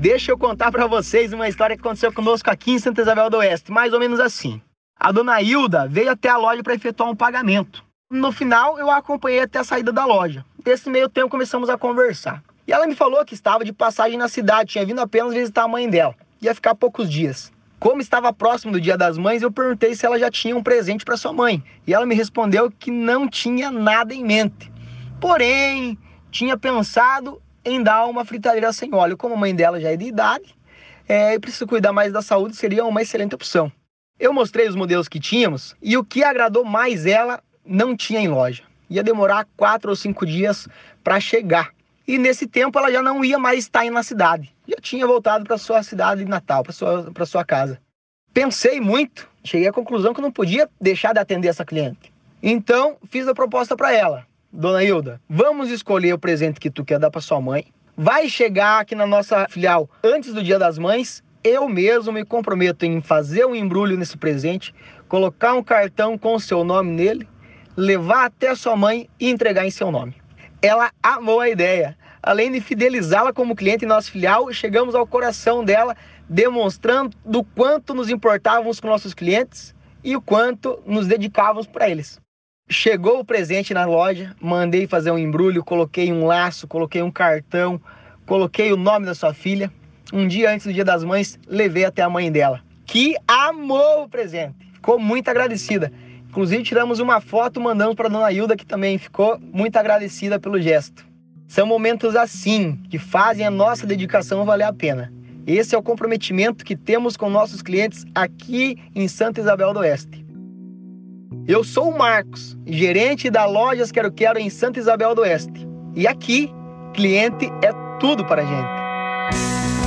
Deixa eu contar para vocês uma história que aconteceu conosco aqui em Santa Isabel do Oeste, mais ou menos assim. A dona Hilda veio até a loja para efetuar um pagamento. No final, eu a acompanhei até a saída da loja. Nesse meio tempo, começamos a conversar. E ela me falou que estava de passagem na cidade, tinha vindo apenas visitar a mãe dela. Ia ficar poucos dias. Como estava próximo do Dia das Mães, eu perguntei se ela já tinha um presente para sua mãe. E ela me respondeu que não tinha nada em mente. Porém, tinha pensado em dar uma fritadeira sem óleo. Como a mãe dela já é de idade é, e precisa cuidar mais da saúde, seria uma excelente opção. Eu mostrei os modelos que tínhamos e o que agradou mais ela não tinha em loja. Ia demorar quatro ou cinco dias para chegar. E nesse tempo ela já não ia mais estar na cidade. Já tinha voltado para sua cidade natal, para sua, para sua casa. Pensei muito, cheguei à conclusão que não podia deixar de atender essa cliente. Então fiz a proposta para ela. Dona Hilda, vamos escolher o presente que tu quer dar para sua mãe. Vai chegar aqui na nossa filial antes do Dia das Mães. Eu mesmo me comprometo em fazer um embrulho nesse presente, colocar um cartão com o seu nome nele, levar até sua mãe e entregar em seu nome. Ela amou a ideia. Além de fidelizá-la como cliente em nossa filial, chegamos ao coração dela, demonstrando do quanto nos importávamos com nossos clientes e o quanto nos dedicávamos para eles. Chegou o presente na loja, mandei fazer um embrulho, coloquei um laço, coloquei um cartão, coloquei o nome da sua filha. Um dia antes do Dia das Mães, levei até a mãe dela, que amou o presente, ficou muito agradecida. Inclusive, tiramos uma foto, mandamos para dona Hilda, que também ficou muito agradecida pelo gesto. São momentos assim que fazem a nossa dedicação valer a pena. Esse é o comprometimento que temos com nossos clientes aqui em Santa Isabel do Oeste. Eu sou o Marcos, gerente da Lojas Quero Quero em Santa Isabel do Oeste. E aqui, cliente é tudo para a gente.